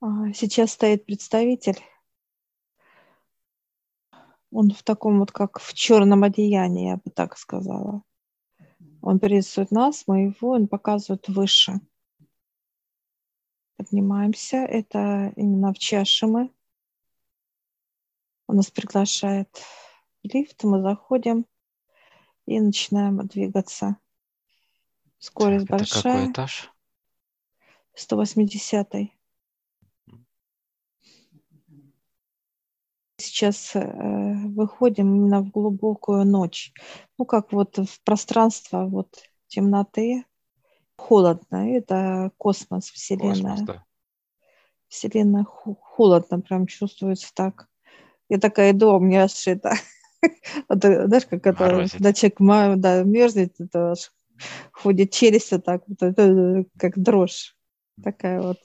А, сейчас стоит представитель. Он в таком вот, как в черном одеянии, я бы так сказала. Он приветствует нас, мы его, он показывает выше. Поднимаемся. Это именно в чаше мы. Он нас приглашает в лифт, мы заходим и начинаем двигаться. Скорость Так, это большая. какой этаж? 180 Сейчас э, выходим именно в глубокую ночь. Ну, как вот в пространство вот темноты, холодно. Это космос, Вселенная. Космос, да. Вселенная холодно, прям чувствуется так. Я такая иду, а у меня аж это, э, знаешь, как это, когда человек да, мерзнет, это аж ходит челюсть вот так, вот, это, э, как дрожь такая вот.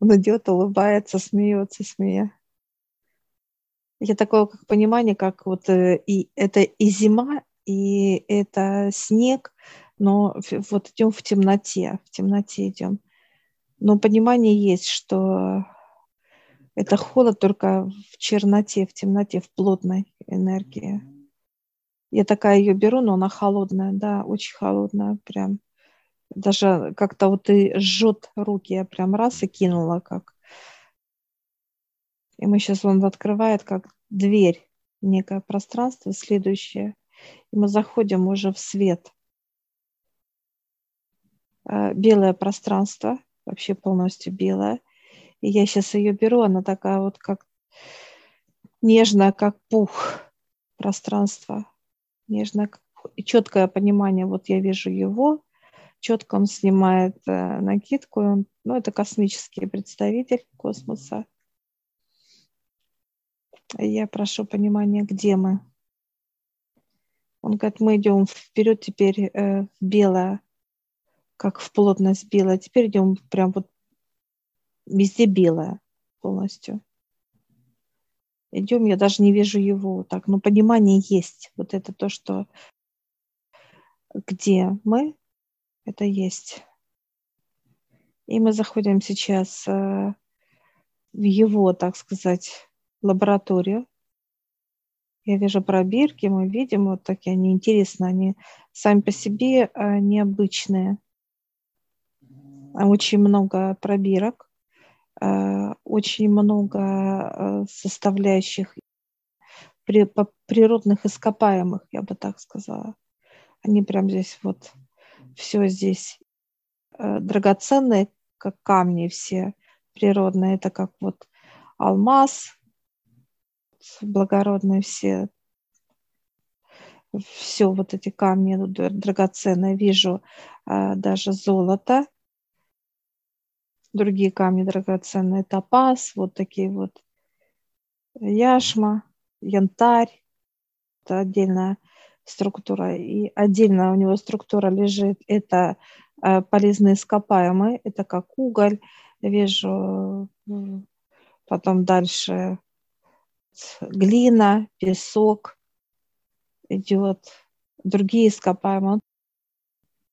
Он идет, улыбается, смеется, смея. Я такое как понимание, как вот э, и это и зима, и это снег, но вот идем в темноте, в темноте идем. Но понимание есть, что это холод только в черноте, в темноте, в плотной энергии. Я такая ее беру, но она холодная, да, очень холодная, прям. Даже как-то вот и жжет руки, я прям раз и кинула как. И мы сейчас он открывает как дверь, некое пространство следующее. И мы заходим уже в свет. Э, Белое пространство, вообще полностью белое. И я сейчас ее беру, она такая вот как нежная, как пух пространство. Нежное, как пух. И четкое понимание, вот я вижу его, четко он снимает э, накидку, он, ну, это космический представитель космоса. Я прошу понимания, где мы. Он говорит, мы идем вперед теперь э, в белое, как в плотность белое. Теперь идем прям вот везде белое полностью. Идем, я даже не вижу его так, но понимание есть. Вот это то, что где мы, это есть. И мы заходим сейчас э, в его, так сказать, лабораторию. Я вижу пробирки, мы видим вот такие, они интересные, они сами по себе э, необычные. А Очень много пробирок, э, очень много составляющих природных ископаемых, я бы так сказала. Они прям здесь вот, все здесь драгоценные, как камни все природные. Это как вот алмаз, благородные все, все вот эти камни драгоценные. Вижу э, даже золото, другие камни драгоценные, топаз, вот такие вот яшма, янтарь. Это отдельная структура. И отдельно у него структура лежит. Это э, полезные ископаемые. Это как уголь. Вижу потом дальше глина, песок идет. Другие ископаемые.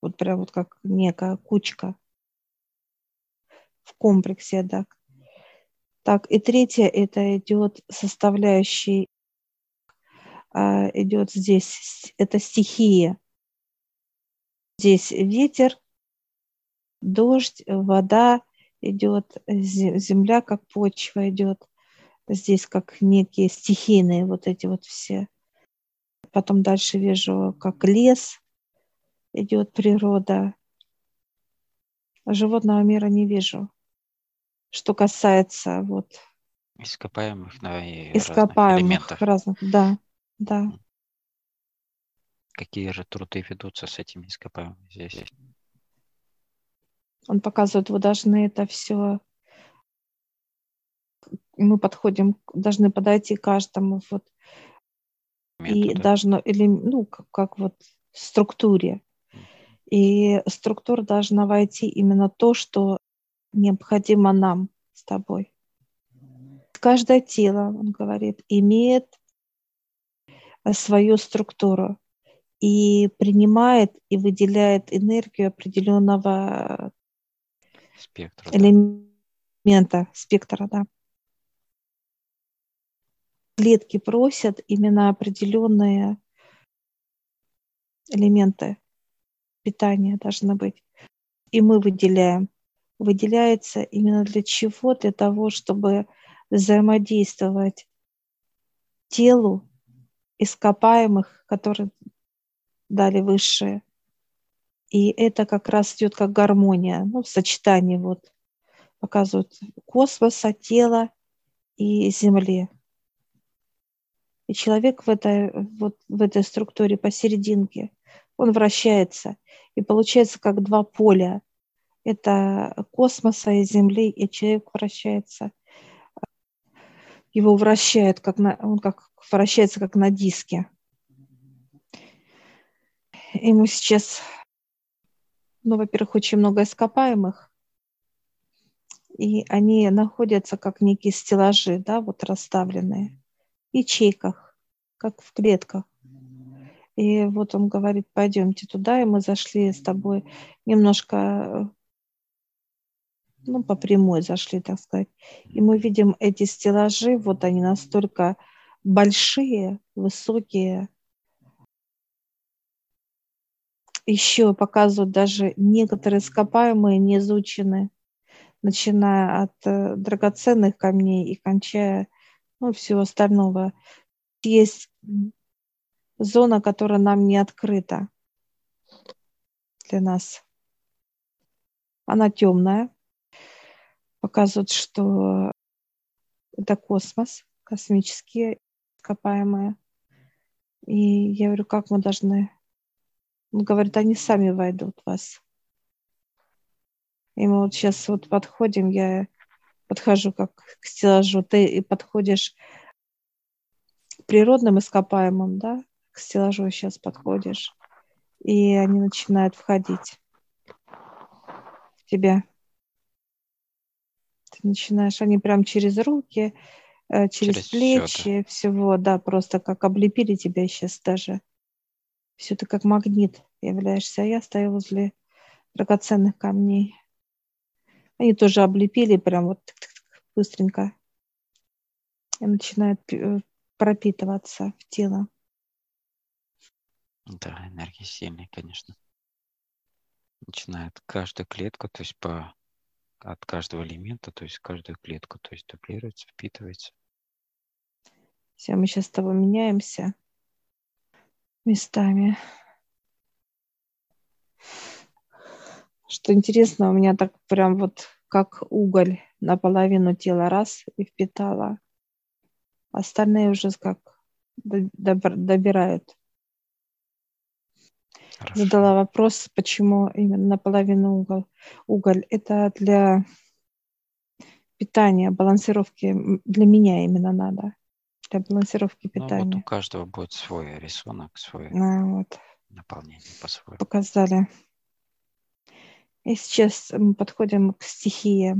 Вот прям вот как некая кучка в комплексе, да. Так, и третье, это идет составляющий, а, идет здесь, это стихия. Здесь ветер, дождь, вода идет, зе- земля как почва идет. Здесь как некие стихийные вот эти вот все. Потом дальше вижу, как лес идет, природа. Животного мира не вижу. Что касается вот Ископаемых, да, и разных ископаемых элементов. разных, да, да. Какие же труды ведутся с этими ископаемыми здесь? Он показывает, вы должны это все, мы подходим, должны подойти к каждому вот и Методы. должно, или, ну, как, как вот в структуре. И структура должна войти именно то, что необходимо нам с тобой. Каждое тело, он говорит, имеет э, свою структуру и принимает и выделяет энергию определенного Спектр, да. элемента мента, спектра, да. Клетки просят именно определенные элементы питания должны быть. И мы выделяем. Выделяется именно для чего? Для того, чтобы взаимодействовать телу ископаемых, которые дали высшие. И это как раз идет как гармония, ну, в сочетании вот показывают космоса, тела и Земли. И человек в этой, вот в этой структуре посерединке, он вращается. И получается как два поля. Это космоса и Земли, и человек вращается. Его вращают, как на, он как вращается как на диске. И мы сейчас, ну, во-первых, очень много ископаемых, и они находятся как некие стеллажи, да, вот расставленные, ячейках, как в клетках. И вот он говорит, пойдемте туда, и мы зашли с тобой немножко, ну, по прямой зашли, так сказать. И мы видим эти стеллажи, вот они настолько большие, высокие. Еще показывают даже некоторые ископаемые не изучены начиная от э, драгоценных камней и кончая ну, всего остального. Есть зона, которая нам не открыта для нас. Она темная, показывает, что это космос, космические ископаемые. И я говорю, как мы должны... Он говорит, они сами войдут в вас. И мы вот сейчас вот подходим, я подхожу как к стеллажу, ты подходишь к природным ископаемым, да, к стеллажу сейчас подходишь, и они начинают входить в тебя. Ты начинаешь, они прям через руки, э, через, через плечи, все, всего, да, просто как облепили тебя сейчас даже. Все ты как магнит являешься, а я стою возле драгоценных камней. Они тоже облепили прям вот быстренько и начинают э, пропитываться в тело. Да, энергия сильная, конечно. Начинает каждую клетку, то есть по от каждого элемента, то есть каждую клетку, то есть дублируется, впитывается. Все, мы сейчас с тобой меняемся местами. Что интересно, у меня так прям вот как уголь наполовину тела раз и впитала. Остальные уже как добирают. Хорошо. Задала вопрос, почему именно наполовину уголь. Уголь это для питания, балансировки. Для меня именно надо. Для балансировки питания. Ну, вот у каждого будет свой рисунок, свой а, вот. наполнение по-своему. Показали. И сейчас мы подходим к стихии.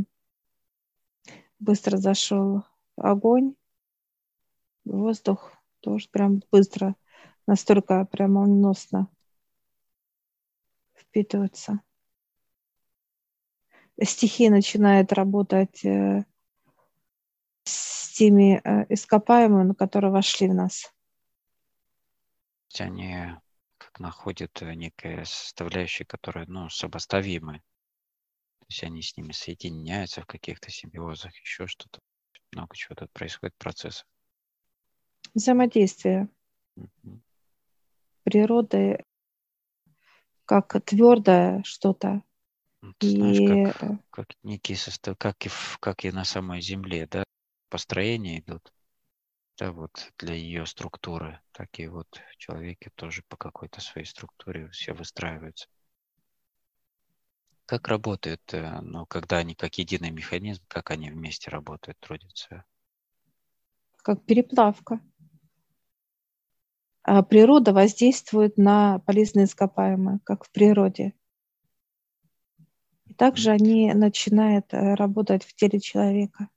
Быстро зашел огонь, воздух тоже прям быстро, настолько прям молниеносно впитываться. Стихия начинает работать э, с теми э, ископаемыми, которые вошли в нас. Они находят э, некая составляющая, которая, ну, сопоставимы. То есть они с ними соединяются в каких-то симбиозах, еще что-то. Много чего тут происходит процесс. Взаимодействие угу. природы как твердое что-то. Ты и... знаешь, как, как некие состав, как и, в, как и на самой Земле, да, построения идут да, вот для ее структуры, так и вот в человеке тоже по какой-то своей структуре все выстраиваются. Как работает, э, ну, когда они как единый механизм, как они вместе работают, трудятся? Как переплавка. А природа воздействует на полезные ископаемые, как в природе. И также они начинают э, работать в теле человека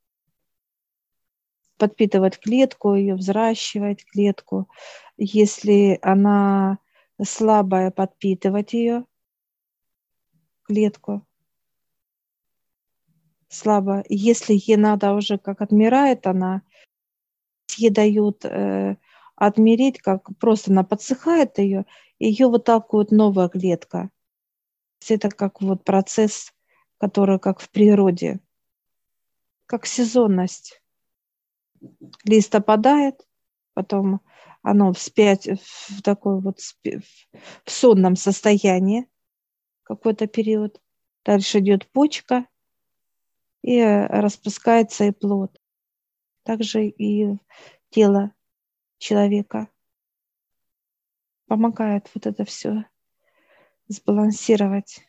подпитывать клетку, ее взращивать клетку. Если она слабая, подпитывать ее клетку. слабо. Если ей надо уже, как отмирает она, ей дают э, отмереть, как просто она подсыхает ее, ее выталкивает новая клетка. Это как вот процесс, который как в природе, как сезонность. Лист опадает, потом оно вспять в такой вот в сонном состоянии какой-то период. Дальше идет почка, и распускается и плод. Также и тело человека помогает вот это все сбалансировать.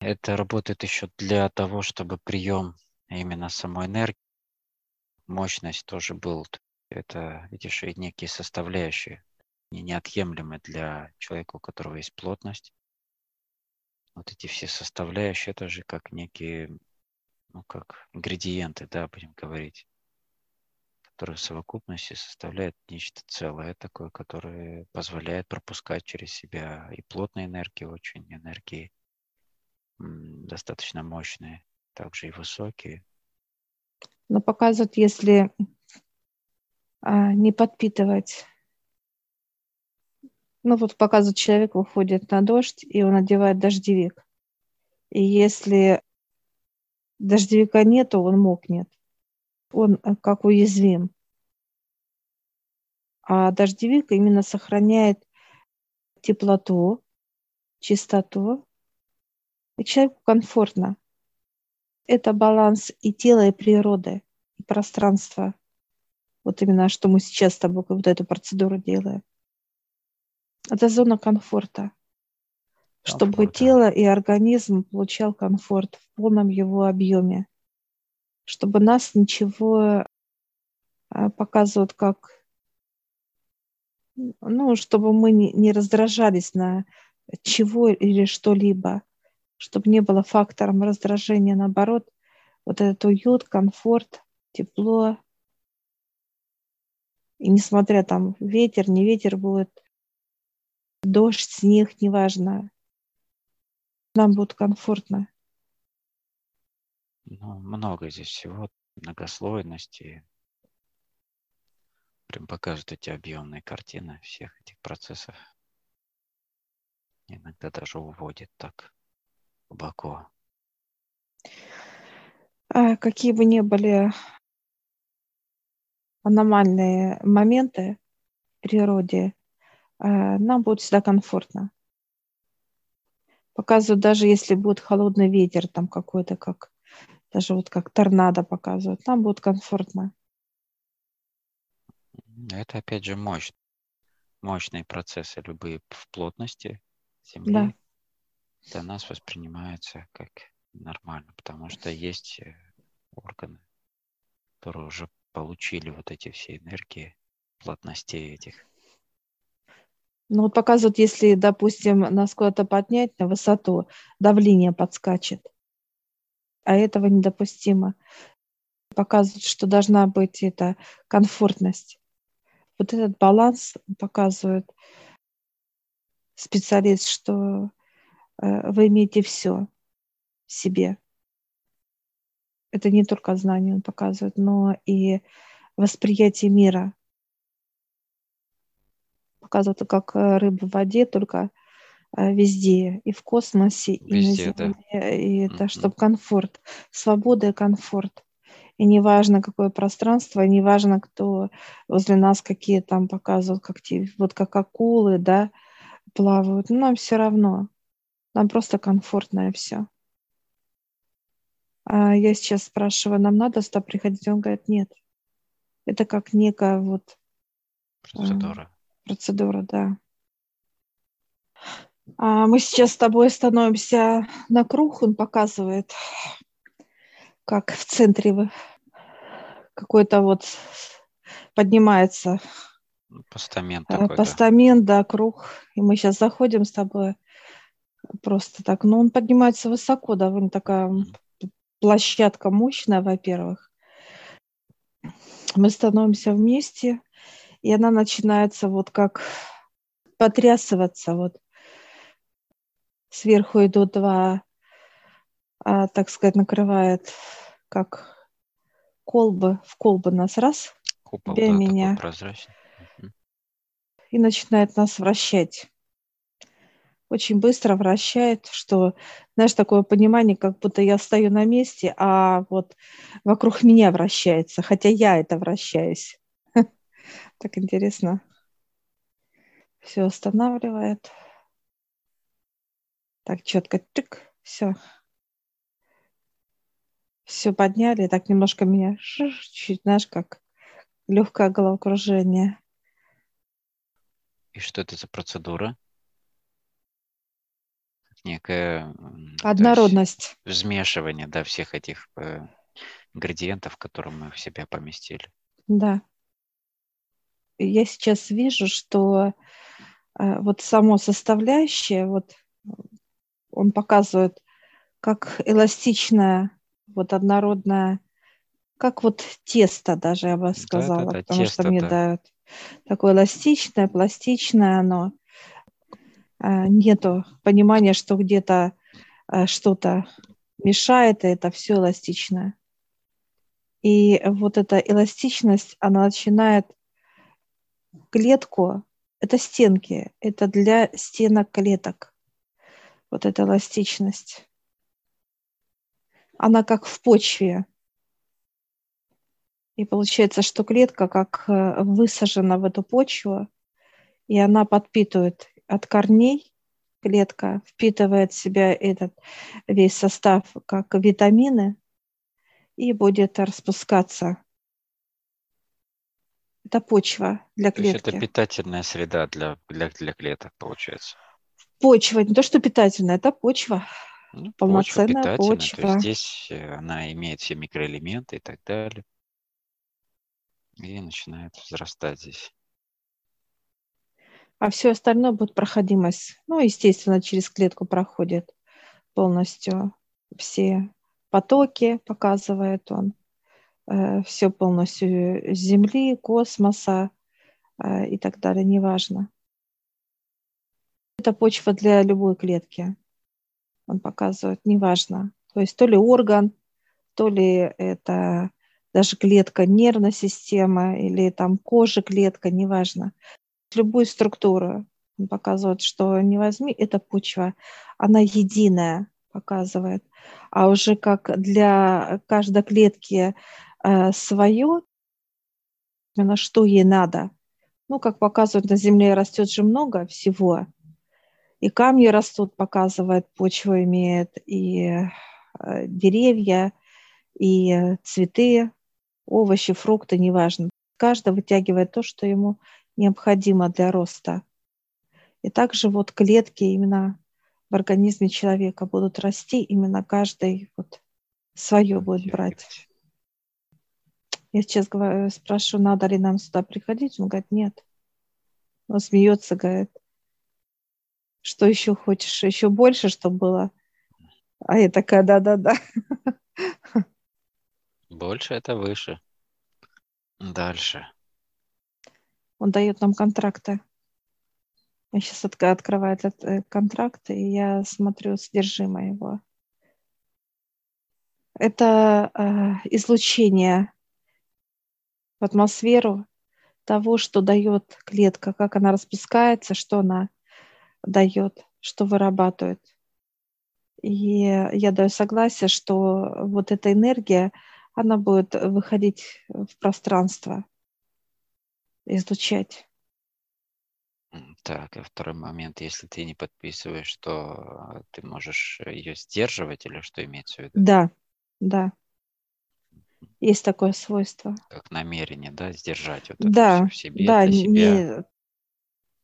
Это работает еще для того, чтобы прием именно самой энергии, мощность тоже был. Это, видишь, и некие составляющие, неотъемлемые для человека, у которого есть плотность. Вот эти все составляющие, это же как некие, ну, как ингредиенты, да, будем говорить которые в совокупности составляют нечто целое такое, которое позволяет пропускать через себя и плотные энергии, очень энергии достаточно мощные, также и высокие. Но показывают, если а, не подпитывать. Ну вот показывает, человек выходит на дождь, и он одевает дождевик. И если дождевика нету, он мокнет он э, как уязвим. А дождевик именно сохраняет теплоту, чистоту, и человеку комфортно. Это баланс и тела, и природы, и пространства. Вот именно, что мы сейчас с тобой вот эту процедуру делаем. Это зона комфорта. Комфорта. Чтобы тело и организм получал комфорт в полном его объеме чтобы нас ничего а, показывают как, ну, чтобы мы не раздражались на чего или что-либо, чтобы не было фактором раздражения, наоборот, вот этот уют, комфорт, тепло. И несмотря там ветер, не ветер будет, дождь, снег, неважно, нам будет комфортно. Ну, много здесь всего, многослойности. Прям показывают эти объемные картины всех этих процессов. Иногда даже уводит так глубоко. А какие бы ни были аномальные моменты в природе, а, нам будет всегда комфортно. Показывают, даже если будет холодный ветер, там какой-то, как даже вот как торнадо показывают, нам будет комфортно. Это опять же мощь. Мощные процессы любые в плотности Земли да. Для нас воспринимаются как нормально, потому что есть э, органы, которые уже получили вот эти все энергии, плотностей этих. Ну вот показывают, если, допустим, нас куда-то поднять на высоту, давление подскачет а этого недопустимо. Показывают, что должна быть эта комфортность. Вот этот баланс показывает специалист, что вы имеете все в себе. Это не только знание он показывает, но и восприятие мира. Показывает, как э, рыба в воде, только а, везде, и в космосе, везде, и на Земле, да. и это, mm-hmm. чтобы комфорт, свобода и комфорт. И неважно, какое пространство, и неважно, кто возле нас какие там показывают, как те, вот как акулы, да, плавают. Ну, нам все равно. Нам просто комфортно и все. А я сейчас спрашиваю, нам надо сюда приходить? Он говорит, нет. Это как некая вот... Процедура. Э, процедура, да. А, мы сейчас с тобой становимся на круг, он показывает, как в центре какой-то вот поднимается постамент. Э, такой, постамент, да. да, круг. И мы сейчас заходим с тобой просто так. Но он поднимается высоко, довольно такая площадка мощная, во-первых. Мы становимся вместе, и она начинается вот как потрясываться вот Сверху идут два а, так сказать, накрывает как колбы, в колбы нас раз, Купол, да, меня, прозрачный. и начинает нас вращать. Очень быстро вращает, что, знаешь, такое понимание, как будто я стою на месте, а вот вокруг меня вращается, хотя я это вращаюсь. Так интересно. Все останавливает. Так четко, тык, все. Все подняли, так немножко меня чуть, знаешь, как легкое головокружение. И что это за процедура? Некая однородность. Взмешивание, да, всех этих э, ингредиентов, которые мы в себя поместили. Да. Я сейчас вижу, что э, вот само составляющее, вот он показывает, как эластичная, вот однородная, как вот тесто даже, я бы сказала, да, да, да, потому тесто, что мне да. дают такое эластичное, пластичное оно. А, нету понимания, что где-то а, что-то мешает, и это все эластичное. И вот эта эластичность, она начинает клетку, это стенки, это для стенок клеток вот эта эластичность. Она как в почве. И получается, что клетка как э, высажена в эту почву, и она подпитывает от корней, клетка впитывает в себя этот весь состав как витамины и будет распускаться. Это почва для клетки. То есть это питательная среда для, для, для клеток, получается почва, не то что питательная, это почва. Ну, полноценная почва. почва. То есть здесь э, она имеет все микроэлементы и так далее. И начинает взрастать здесь. А все остальное будет проходимость. Ну, естественно, через клетку проходит полностью все потоки, показывает он. Э, все полностью Земли, космоса э, и так далее, неважно. Это почва для любой клетки. Он показывает, неважно. То есть то ли орган, то ли это даже клетка нервной системы или там кожа клетка, неважно. Любую структуру он показывает, что не возьми, это почва, она единая, показывает. А уже как для каждой клетки э, свое, именно что ей надо. Ну, как показывают, на Земле растет же много всего – и камни растут, показывает, почва имеет, и э, деревья, и цветы, овощи, фрукты, неважно. Каждый вытягивает то, что ему необходимо для роста. И также вот клетки именно в организме человека будут расти, именно каждый вот свое будет брать. Я сейчас говорю, спрашиваю, надо ли нам сюда приходить. Он говорит, нет. Он смеется, говорит, что еще хочешь? Еще больше, чтобы было? А я такая, да-да-да. Больше это выше. Дальше. Он дает нам контракты. Я сейчас от, открываю этот э, контракт, и я смотрю содержимое его. Это э, излучение в атмосферу того, что дает клетка, как она распускается, что она дает, что вырабатывает. И я даю согласие, что вот эта энергия, она будет выходить в пространство, излучать. Так, и второй момент, если ты не подписываешь, то ты можешь ее сдерживать или что имеется в виду? Да, да. Есть такое свойство. Как намерение, да, сдержать вот да, это все в себе, да, для себя. Не,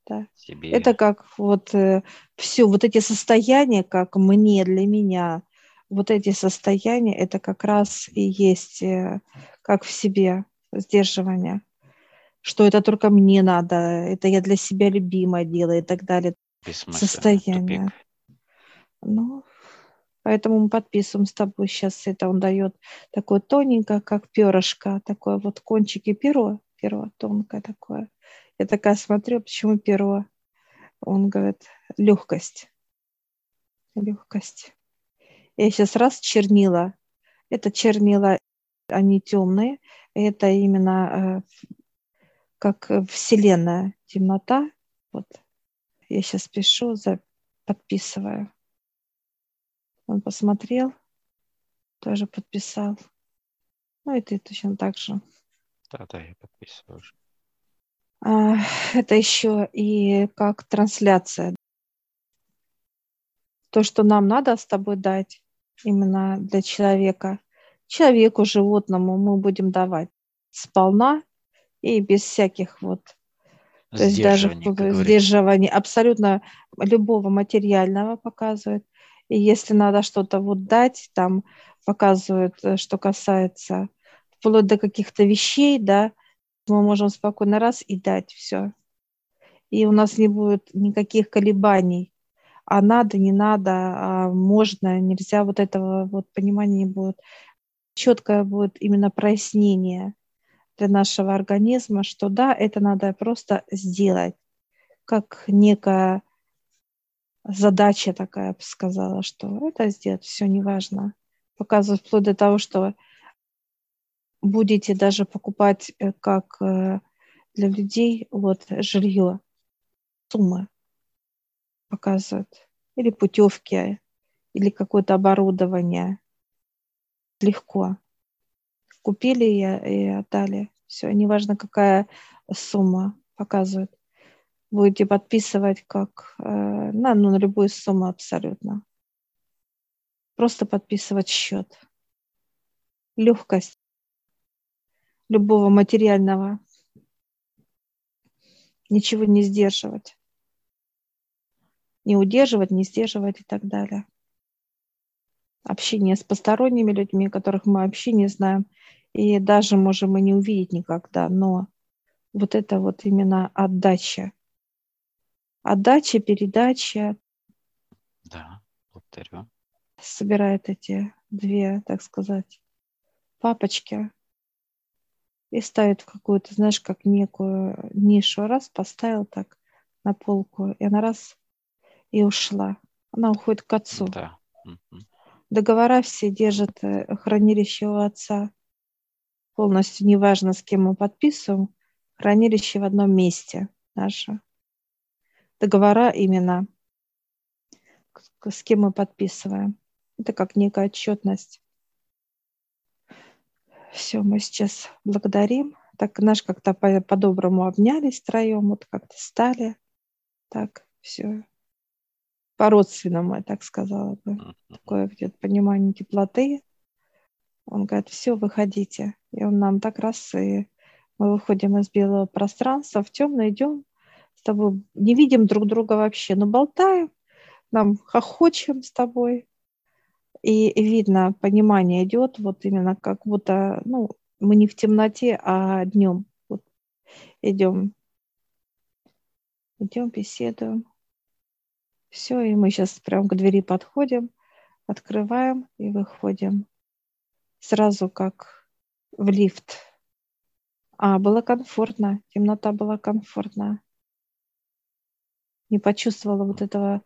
да. Себе. Это как вот э, все, вот эти состояния, как мне, для меня, вот эти состояния, это как раз и есть э, как в себе сдерживание, что это только мне надо, это я для себя любимое делаю и так далее. Состояние. Тупик. Ну, поэтому мы подписываем с тобой сейчас это, он дает такое тоненькое, как перышко, такое вот кончики перо, перо тонкое такое. Я такая смотрю, почему перо? Он говорит, легкость. Легкость. Я сейчас раз чернила. Это чернила, они темные. Это именно э, как вселенная, темнота. Вот. Я сейчас пишу, за, подписываю. Он посмотрел, тоже подписал. Ну и ты точно так же. Да, да, я подписываю уже. А, это еще и как трансляция. То, что нам надо с тобой дать именно для человека, человеку, животному мы будем давать сполна и без всяких вот то есть даже сдерживания абсолютно любого материального показывает. И если надо что-то вот дать, там показывают, э, что касается вплоть до каких-то вещей, да, мы можем спокойно раз и дать все. И у нас не будет никаких колебаний. А надо, не надо, а можно, нельзя, вот этого вот понимания не будет. Четкое будет именно прояснение для нашего организма, что да, это надо просто сделать, как некая задача такая, я бы сказала, что это сделать, все неважно. Показывать вплоть до того, что будете даже покупать э, как э, для людей вот жилье, суммы показывают, или путевки, или какое-то оборудование. Легко. Купили и отдали. Все, неважно, какая сумма показывает. Будете подписывать как э, на, ну, на любую сумму абсолютно. Просто подписывать счет. Легкость любого материального. Ничего не сдерживать. Не удерживать, не сдерживать и так далее. Общение с посторонними людьми, которых мы вообще не знаем, и даже можем и не увидеть никогда, но вот это вот именно отдача. Отдача, передача. Да, повторю. Собирает эти две, так сказать, папочки, и ставит в какую-то, знаешь, как некую нишу. Раз, поставил так на полку, и она раз и ушла. Она уходит к отцу. Да. Договора все держат э, хранилище у отца. Полностью неважно, с кем мы подписываем, хранилище в одном месте наше. Договора именно, с кем мы подписываем. Это как некая отчетность. Все, мы сейчас благодарим. Так, наш как-то по- по-доброму обнялись втроем, вот как-то стали. Так, все. По-родственному, я так сказала бы. Такое где-то понимание теплоты. Он говорит, все, выходите. И он нам так раз, и мы выходим из белого пространства, в темное идем, с тобой не видим друг друга вообще, но болтаем, нам хохочем с тобой, и видно, понимание идет, вот именно как будто, ну, мы не в темноте, а днем вот идем. Идем, беседуем. Все, и мы сейчас прям к двери подходим, открываем и выходим. Сразу как в лифт. А, было комфортно, темнота была комфортна. Не почувствовала вот этого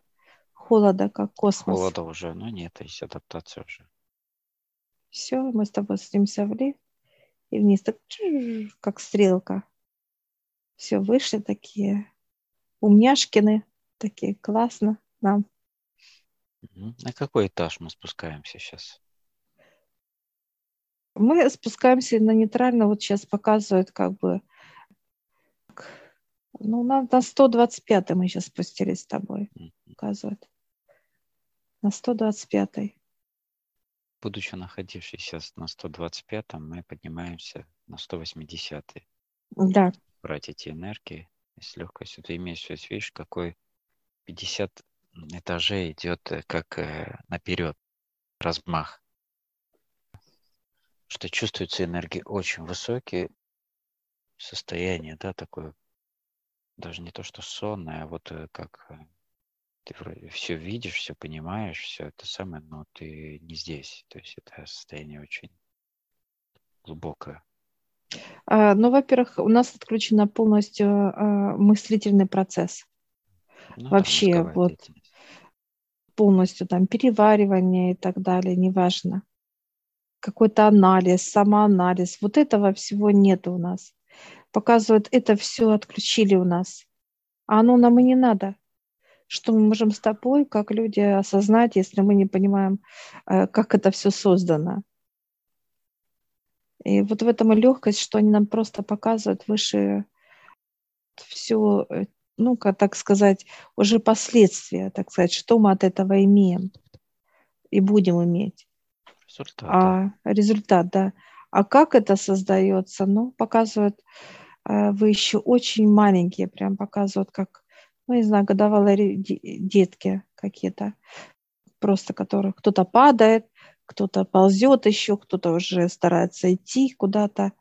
холода, как космос. Холода уже, но нет, есть адаптация уже. Все, мы с тобой садимся в лифт и вниз, так, как стрелка. Все, вышли такие умняшкины, такие классно нам. На какой этаж мы спускаемся сейчас? Мы спускаемся на нейтрально, вот сейчас показывают как бы, ну, на, на 125 мы сейчас спустились с тобой, показывают на 125. Будучи находившись на 125, мы поднимаемся на 180. Да. Брать эти энергии с легкостью. Ты имеешь видишь, какой 50 этажей идет э, как э, наперед размах. Что чувствуются энергии очень высокие, состояние, да, такое, даже не то, что сонное, а вот э, как ты вроде все видишь, все понимаешь, все это самое, но ты не здесь. То есть это состояние очень глубокое. А, ну, во-первых, у нас отключен полностью мыслительный процесс. Ну, Вообще, вот полностью там переваривание и так далее, неважно. Какой-то анализ, самоанализ. Вот этого всего нет у нас. Показывают, это все отключили у нас. А оно нам и не надо. Что мы можем с тобой, как люди, осознать, если мы не понимаем, э, как это все создано. И вот в этом и легкость, что они нам просто показывают выше все, э, ну, как так сказать, уже последствия, так сказать, что мы от этого имеем и будем иметь. Результат. А результат, да. А как это создается? Ну, показывают, э, вы еще очень маленькие, прям показывают, как, ну, не знаю, годовалые детки какие-то, просто которых кто-то падает, кто-то ползет еще, кто-то уже старается идти куда-то.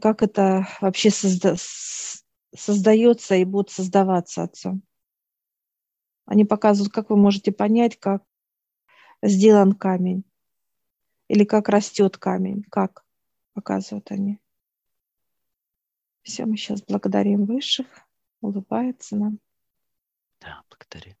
Как это вообще созда создается и будет создаваться отцом? Они показывают, как вы можете понять, как сделан камень или как растет камень, как показывают они. Все, мы сейчас благодарим высших, улыбается нам. Да, благодарим.